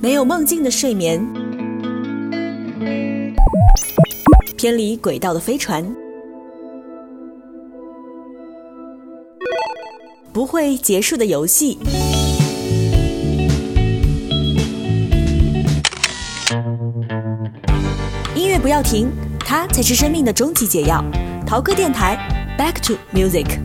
没有梦境的睡眠。偏离轨道的飞船。不会结束的游戏。音乐不要停它才是生命的终极解药。陶歌电台 back to music